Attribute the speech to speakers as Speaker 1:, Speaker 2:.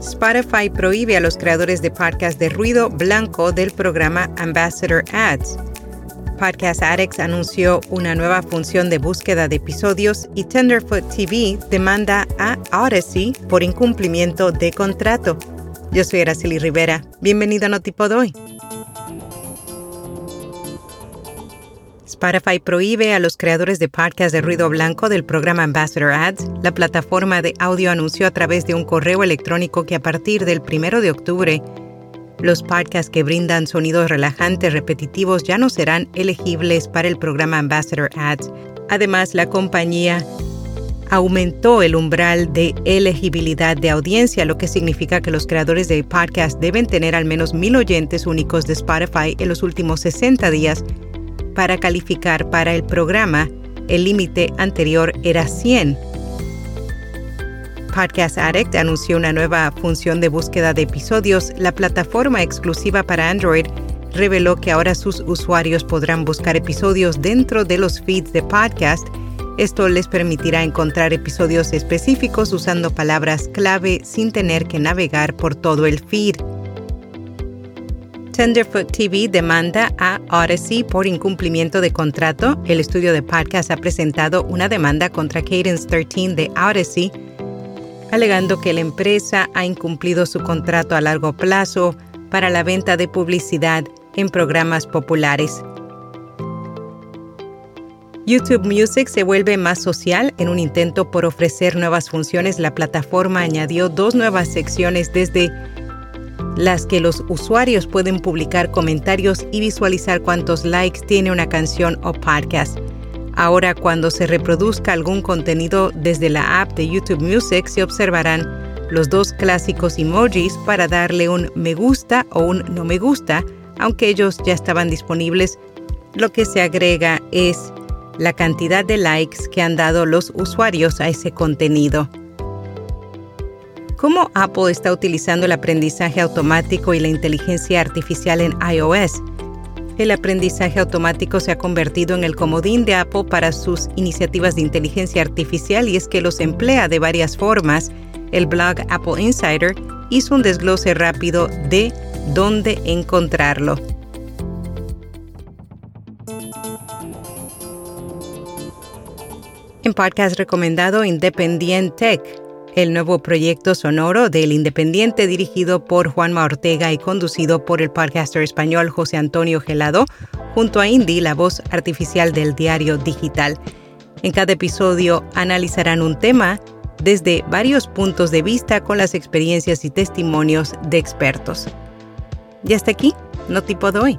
Speaker 1: Spotify prohíbe a los creadores de podcast de ruido blanco del programa Ambassador Ads. Podcast Addicts anunció una nueva función de búsqueda de episodios y Tenderfoot TV demanda a Odyssey por incumplimiento de contrato. Yo soy Araceli Rivera. Bienvenido a Notipod hoy. Spotify prohíbe a los creadores de podcast de ruido blanco del programa Ambassador Ads. La plataforma de audio anunció a través de un correo electrónico que a partir del 1 de octubre, los podcasts que brindan sonidos relajantes repetitivos ya no serán elegibles para el programa Ambassador Ads. Además, la compañía aumentó el umbral de elegibilidad de audiencia, lo que significa que los creadores de podcast deben tener al menos mil oyentes únicos de Spotify en los últimos 60 días para calificar para el programa, el límite anterior era 100. Podcast Addict anunció una nueva función de búsqueda de episodios. La plataforma exclusiva para Android reveló que ahora sus usuarios podrán buscar episodios dentro de los feeds de podcast. Esto les permitirá encontrar episodios específicos usando palabras clave sin tener que navegar por todo el feed. Tenderfoot TV demanda a Odyssey por incumplimiento de contrato. El estudio de podcast ha presentado una demanda contra Cadence 13 de Odyssey, alegando que la empresa ha incumplido su contrato a largo plazo para la venta de publicidad en programas populares. YouTube Music se vuelve más social en un intento por ofrecer nuevas funciones. La plataforma añadió dos nuevas secciones desde las que los usuarios pueden publicar comentarios y visualizar cuántos likes tiene una canción o podcast. Ahora cuando se reproduzca algún contenido desde la app de YouTube Music se observarán los dos clásicos emojis para darle un me gusta o un no me gusta, aunque ellos ya estaban disponibles. Lo que se agrega es la cantidad de likes que han dado los usuarios a ese contenido. ¿Cómo Apple está utilizando el aprendizaje automático y la inteligencia artificial en iOS? El aprendizaje automático se ha convertido en el comodín de Apple para sus iniciativas de inteligencia artificial y es que los emplea de varias formas. El blog Apple Insider hizo un desglose rápido de dónde encontrarlo. En podcast recomendado Independiente Tech, el nuevo proyecto sonoro del Independiente dirigido por Juanma Ortega y conducido por el podcaster español José Antonio Gelado, junto a Indy, la voz artificial del diario digital. En cada episodio analizarán un tema desde varios puntos de vista con las experiencias y testimonios de expertos. Y hasta aquí, no tipo de hoy.